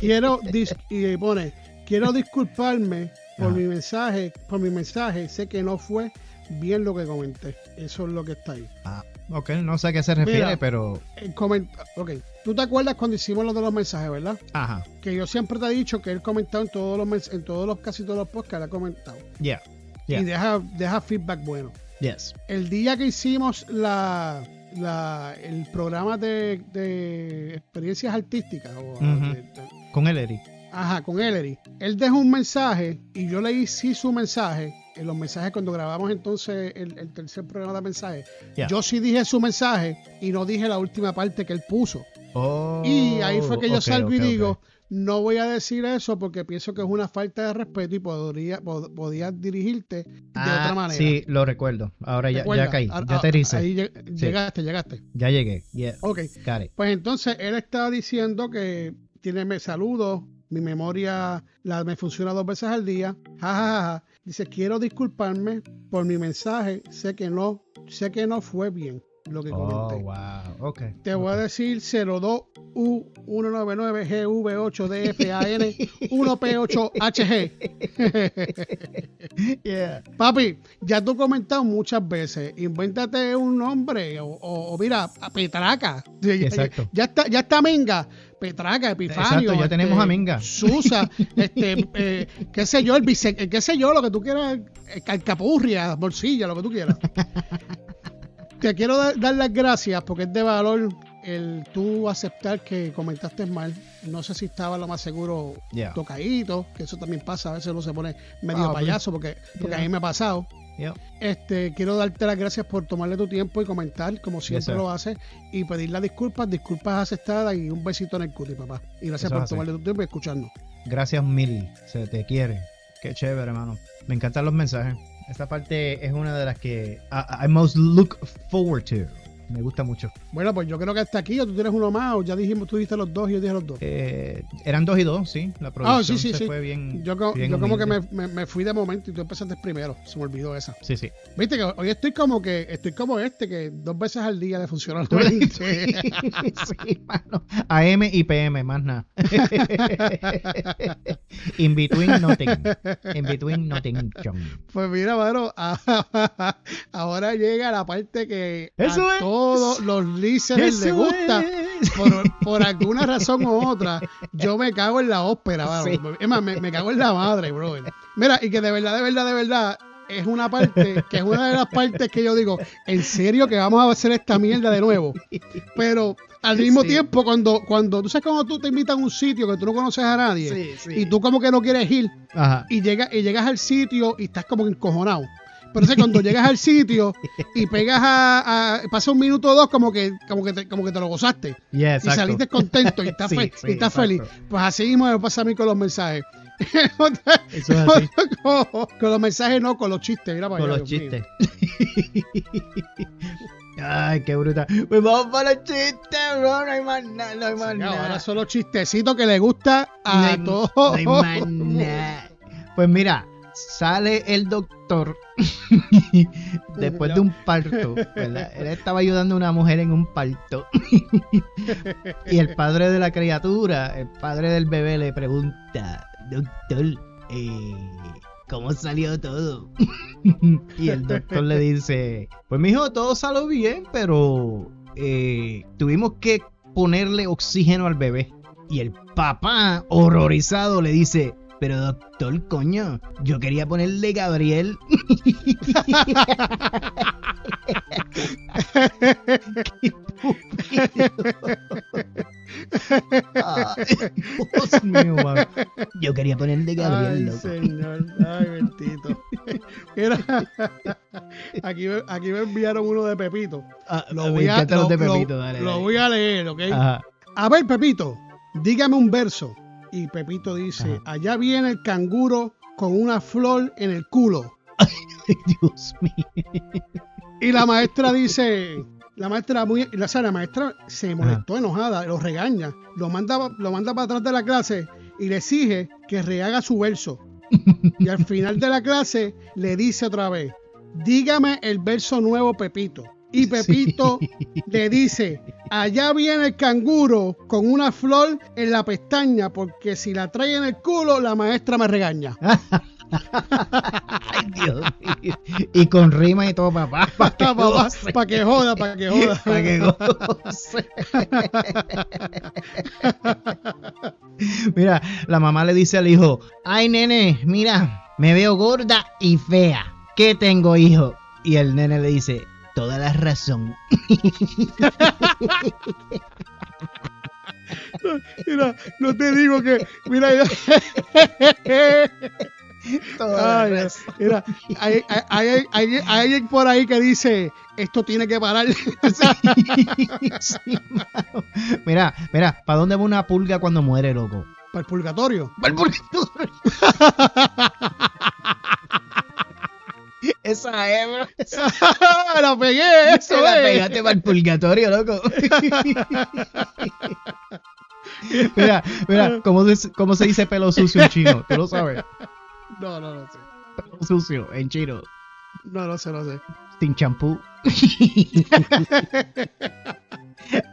quiero dis- y pone, quiero disculparme por Ajá. mi mensaje, por mi mensaje. Sé que no fue bien lo que comenté. Eso es lo que está ahí. Ah, ok, no sé a qué se refiere, Mira. pero. El coment- ok, tú te acuerdas cuando hicimos lo de los mensajes, ¿verdad? Ajá. Que yo siempre te he dicho que él comentado en todos los en todos los casi todos los podcasts, él ha comentado. Yeah. Yeah. Y deja, deja feedback bueno. Yes. el día que hicimos la, la- el programa de, de experiencias artísticas, o, Ujú. de- de- Con él, Eric. Ajá, con Ellery, él dejó un mensaje y yo leí sí su mensaje. En los mensajes, cuando grabamos entonces el, el tercer programa de mensajes, Yeah. yo sí dije su mensaje y no dije la última parte que él puso. Oh, y ahí fue que yo ok, salgo y digo, no voy a decir eso porque pienso que es una falta de respeto y podría, pod- podía dirigirte de Ah, otra manera. Sí, lo recuerdo. Ahora ya, ya caí. Ah, Ya ah, te hice. Ahí lleg- llegaste, llegaste. Ya llegué. Yeah. Ok, pues entonces él estaba diciendo que tiene me saludos, mi memoria la, me funciona dos veces al día. Ja, ja, ja, ja. Dice, quiero disculparme por mi mensaje, sé que no, sé que no fue bien lo que Oh, comenté. wow. Ok. Te voy a decir 02U199GV8DFAN 1P8HG. Yeah. Papi, ya tú has comentado muchas veces, invéntate un nombre o, o- o mira, a Petraca. Ya- ya- Exacto. Ya, está, ya está Menga, Petraca, Epifanio. Exacto, ya tenemos a Menga. Susa, este, eh, qué sé yo, el eh, qué sé yo, lo que tú quieras, Calcapurria, Bolsilla, lo que tú quieras. Te quiero dar, dar las gracias porque es de valor el tú aceptar que comentaste mal. No sé si estaba lo más seguro Yeah. tocadito, que eso también pasa, a veces uno se pone medio Ah, pues, payaso porque, porque yeah. a mí me ha pasado. Este, quiero darte las gracias por tomarle tu tiempo y comentar, como siempre lo haces, y pedir las disculpas, disculpas aceptadas y un besito en el cuti, papá. Y gracias Eso por tomarle tu tiempo y escucharnos. Gracias mil. Se te quiere. Qué chévere, hermano. Me encantan los mensajes. Esta parte es una de las que I, I most look forward to. Me gusta mucho. Bueno, pues yo creo que hasta aquí, o tú tienes uno más, o ya dijimos, tú dijiste los dos y yo dije los dos. Eh, eran dos y dos, sí. La producción Ah, sí, sí, se sí. fue bien. Yo, co- bien yo como que me, me- me fui de momento y tú empezaste primero, se me olvidó esa. Sí, sí. Viste que hoy estoy como que, estoy como este, que dos veces al día le funciona mente. sí, mano. AM y PM, más nada. In between nothing. In between nothing. John. Pues mira, mano, ahora llega la parte que Eso a es. todos los listeners les gusta. Por, por alguna razón u otra, yo me cago en la ópera. Sí. Es más, me, me cago en la madre, brother. Mira, y que de verdad, de verdad, de verdad, es una parte, que es una de las partes que yo digo, en serio que vamos a hacer esta mierda de nuevo. Pero al mismo Sí. tiempo, cuando, cuando tú sabes cuando tú te invitas a un sitio que tú no conoces a nadie Sí, y tú como que no quieres ir, Ajá. y, llega, y llegas al sitio y estás como encojonado. Pero entonces cuando llegas al sitio y pegas a, a- pasa un minuto o dos como que como que te, como que te lo gozaste Yeah, y saliste contento y estás, Sí, fe- sí, y estás exacto. feliz. Pues así mismo me pasa a mí con los mensajes. Eso es así. con, con los mensajes no, con los chistes. Mira para Con allá, los Dios chistes. Ay, qué bruta. Pues vamos para los chistes, bro. No hay más nada, no hay más nada. ahora son los chistecitos que le gusta a No hay- todos. no hay más nada. Pues mira, sale el doctor después de un parto, ¿verdad? Él estaba ayudando a una mujer en un parto. y el padre de la criatura, el padre del bebé, le pregunta, doctor, eh, ¿cómo salió todo? y el doctor le dice, pues mijo, todo salió bien, pero eh, tuvimos que ponerle oxígeno al bebé. Y el papá, horrorizado, le dice, pero doctor, coño, yo quería ponerle Gabriel. Qué Ay, Dios mío, man. Yo quería ponerle Gabriel, Ay, loco. señor. Ay, bendito. Mira, aquí, me- aquí me enviaron uno de Pepito. Ah, Lo voy a, lo- de lo- Pepito, dale, lo dale. voy a leer, ¿ok? Ajá. A ver, Pepito, dígame un verso. Y Pepito dice, Ajá. allá viene el canguro con una flor en el culo. Ay, Dios mío. Y la maestra dice, la maestra muy, la, o sea, la maestra se molestó enojada, lo regaña, lo manda, lo manda para atrás de la clase y le exige que rehaga su verso. Y al final de la clase le dice otra vez, dígame el verso nuevo, Pepito. Y Pepito le dice, allá viene el canguro con una flor en la pestaña, porque si la trae en el culo, la maestra me regaña. Ay, Dios mío. Y con rima y todo, papá. Para que goce. Para que joda, para que joda. Pa' que goce. Mira, la mamá le dice al hijo, ay nene, mira, me veo gorda y fea. ¿Qué tengo, hijo? Y el nene le dice, toda la razón. Mira, no te digo que, mira, Toda Ay, la razón. mira, hay, hay- hay- hay- hay alguien por ahí que dice, esto tiene que parar. Sí. Mira, mira, ¿para dónde va una pulga cuando muere, loco? Para el purgatorio. Para el purgatorio. Esa es, bro. Esa la pegué, eso la es. pegaste para el purgatorio, loco. mira, mira, ¿cómo, se- cómo se dice pelo sucio en chino? ¿Tú lo sabes? No, no, no sé. Pelo sucio en chino. No, no sé, no sé. Sin champú.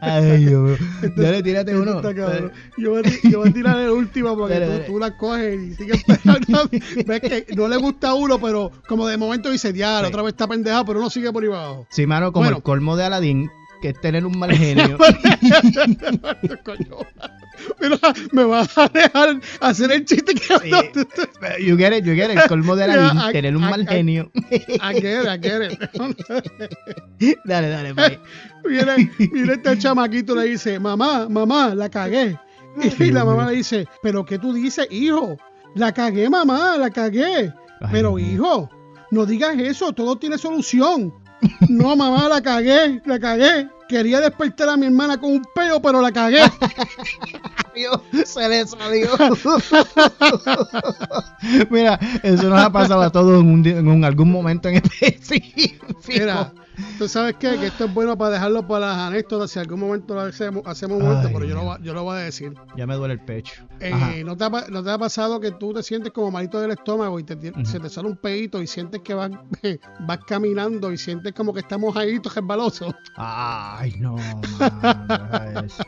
Ay, Dios mío. Dale, tírate uno. está cabrón. Yo, voy a, ti- yo voy a tirar el último porque Dale, tú, dale. tú la coges y sigues pegando. Ves que no le gusta a uno, pero como de momento dice, Sí. otra vez está pendejado, pero uno sigue por ahí abajo. Sí, mano, como Bueno. el colmo de Aladdin, que es tener un mal genio. Coño. Mira, me vas a dejar hacer el chiste que Sí. You get it, you get it. El colmo de Yeah, I- tener un I- mal I- genio. I get it, I get it. dale, dale, bye. Viene este chamaquito le dice, mamá, mamá, la cagué. Y la mamá le dice, pero ¿qué tú dices, hijo? La cagué, mamá, la cagué. Ay, pero hijo, no digas eso, todo tiene solución. No, mamá, la cagué, la cagué. Quería despertar a mi hermana con un peo, pero la cagué. Dios, se le salió. Mira, eso nos ha pasado a todos en, un, en un- algún momento en específico. Mira, tú sabes qué? que esto es bueno para dejarlo para las anécdotas. Si algún momento lo hacemos, hacemos un pero yo lo, yo lo voy a decir. Ya me duele el pecho. Eh. ¿no, te ha, pa- no te ha pasado que tú te sientes como malito del estómago y te, Ujú. se te sale un pedito y sientes que vas, vas caminando y sientes como que estamos ahí resbaloso? Ay, no, eso.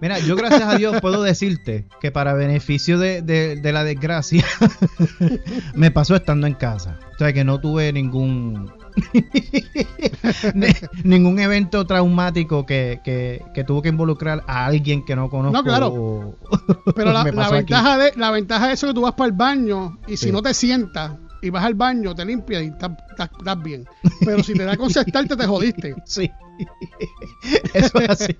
Mira, yo gracias a Dios puedo decirte que para beneficio de, de- de la desgracia me pasó estando en casa. O sea que no tuve ningún ni- ningún evento traumático que, que, que tuvo que involucrar a alguien que no conozco. No, claro. o- Pero la, aquí. ventaja de, la ventaja de eso es que tú vas para el baño y si Sí. no te sientas y vas al baño, te limpias y estás, estás- estás bien. Pero si te da con sentarte, te jodiste. Sí. Eso es así.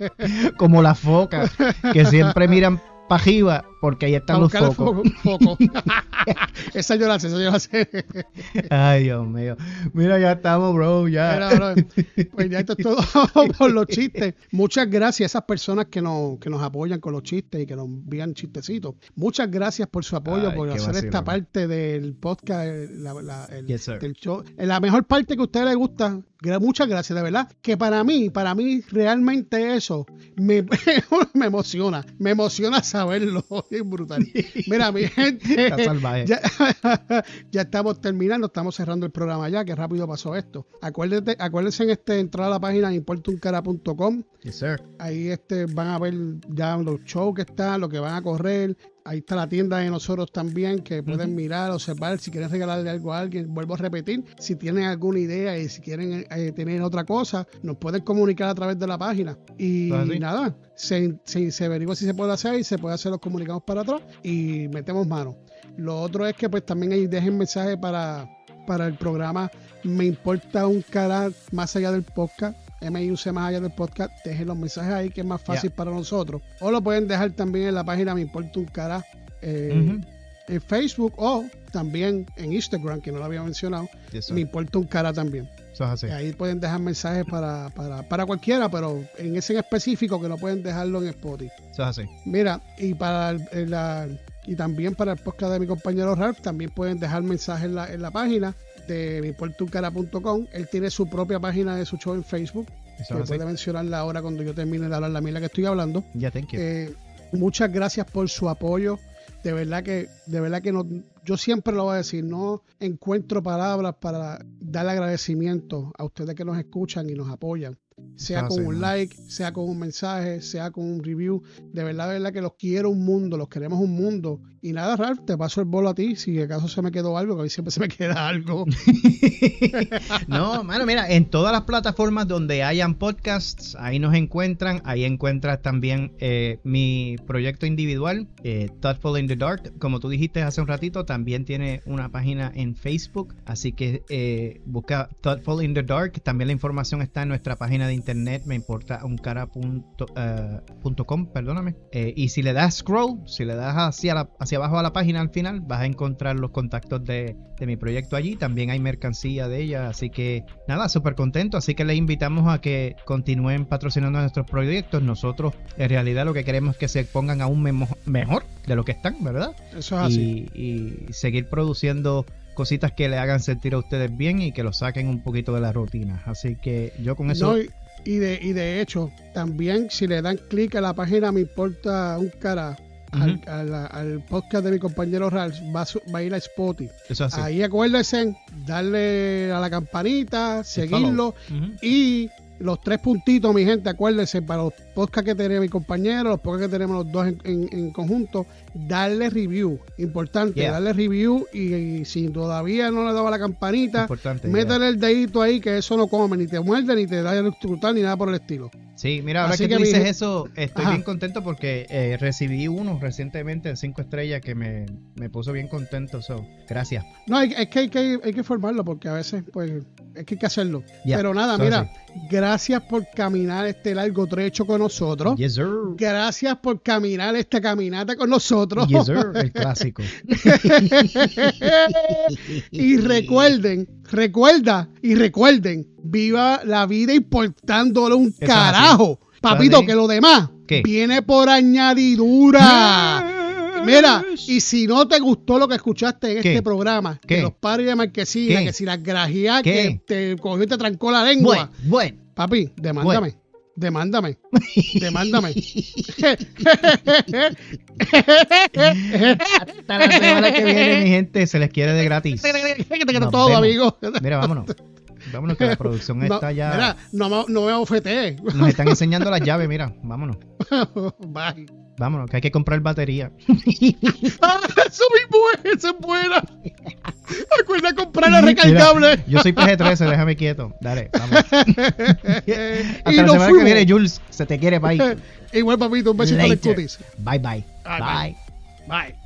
Como las focas que siempre miran para arriba porque ahí están los focos. foco. foco. esa yo la sé, esa yo la sé. Ay, Dios mío. Mira, ya estamos, bro. Ya. Mira, bro, pues ya esto es todo por los chistes. Muchas gracias a esas personas que nos, que nos apoyan con los chistes y que nos envían chistecitos. Muchas gracias por su apoyo, Ay, por hacer esta parte del podcast, eh, la, la- el, Yes, sir. del show. Eh, La mejor parte que a usted le gusta. Muchas gracias, de verdad. Que para mí, para mí, realmente eso me, me emociona. Me emociona saberlo. Es brutal. Mira, mi gente. Ya, ya estamos terminando, estamos cerrando el programa ya, que rápido pasó esto. Acuérdate, acuérdense en este entrar a la página importuncara.com. Yes. Ahí este van a ver ya los shows que están, lo que van a correr. Ahí está la tienda de nosotros también, que pueden mirar, observar, si quieren regalarle algo a alguien, vuelvo a repetir, si tienen alguna idea y si quieren eh, tener otra cosa, nos pueden comunicar a través de la página. Y nada, se, se, averigua si se puede hacer y se puede hacer los comunicados para atrás y metemos mano. Lo otro es que pues también ahí dejen mensaje para, para el programa Me Importa un Cara más allá del podcast MIUC más allá del podcast, dejen los mensajes ahí que es más fácil para nosotros. O lo pueden dejar también en la página Me Importa un Cara eh, en Facebook o también en Instagram, que no lo había mencionado. Me Importa un Cara también. Ahí pueden dejar mensajes para, para, cualquiera, pero en ese en específico que no pueden dejarlo en Spotify. Mira, y para la, y también para el podcast de mi compañero Ralph, también pueden dejar mensajes en la, en la página de miportuncara.com. Él tiene su propia página de su show en Facebook. Que puede mencionarla ahora cuando yo termine de hablar la mila que estoy hablando. Ya, thank you. Eh, muchas gracias por su apoyo. De verdad que, de verdad que no, yo siempre lo voy a decir, no encuentro palabras para dar agradecimiento a ustedes que nos escuchan y nos apoyan sea con un like, sea con un mensaje, sea con un review. De verdad, de verdad que los quiero un mundo, los queremos un mundo. Y nada, Ralph, te paso el bolo a ti si acaso se me quedó algo, que a mí siempre se me queda algo. no, mano, mira, en todas las plataformas donde hayan podcasts, ahí nos encuentran. Ahí encuentras también eh, mi proyecto individual, eh, Thoughtful in the Dark. Como tú dijiste hace un ratito, también tiene una página en Facebook. Así que eh, busca Thoughtful in the Dark. También la información está en nuestra página de internet, me importa un cara.com, perdóname. Eh, y si le das scroll, si le das hacia, hacia abajo a la página al final, vas a encontrar los contactos de, mi proyecto allí. También hay mercancía de ella, así que nada, súper contento. Así que les invitamos a que continúen patrocinando nuestros proyectos. Nosotros, en realidad, lo que queremos es que se pongan aún mejor de lo que están, ¿verdad? Eso es así. y seguir produciendo cositas que le hagan sentir a ustedes bien y que lo saquen un poquito de la rutina. Así que yo con eso... y, de, y de hecho, también si le dan clic a la página Me Importa un cara, al, podcast de mi compañero Ralph, va, a ir a Spotify. Ahí acuérdense, darle a la campanita, seguirlo y los tres puntitos, mi gente, acuérdense, para los podcasts que tenemos mi compañero, los podcasts que tenemos los dos en, conjunto, darle review. Importante, darle review y, si todavía no le daba la campanita, métele el dedito ahí que eso no come, ni te muerde, ni te da el ni nada por el estilo. Sí, mira, ahora que, tú dices eso, estoy bien contento porque eh, recibí uno recientemente en cinco estrellas que me, puso bien contento. So, gracias. No, es que hay, que hay que formarlo porque a veces, pues, es que hay que hacerlo. Pero nada, mira, gracias por caminar este largo trecho con nosotros. Yes, sir. Gracias por caminar esta caminata con nosotros. Yes, sir, el clásico. y recuerden, recuerda y recuerden, viva la vida importándole un carajo. Papito, que lo demás viene por añadidura. Mira, y si no te gustó lo que escuchaste en este programa, que los padres de Marquesina, que si las grajías que te cogió y te trancó la lengua. Bueno, Papi, demándame. Demándame. Demándame. Hasta la semana que viene, mi gente, se les quiere de gratis. todo, amigo. Mira, vámonos. Vámonos, que la producción está ya. Mira, no, no me ofete. Nos están enseñando las llaves, mira. Vámonos. Bye. Vámonos, que hay que comprar batería. Ah, eso mismo es, eso es buena. Acuerda comprar la recargable. yo soy PG-13, déjame quieto. Dale, vamos. Hasta y la semana que viene, Jules, se te quiere, bye. Igual, papito, un besito de cutis. Bye, bye. Bye. Bye. bye.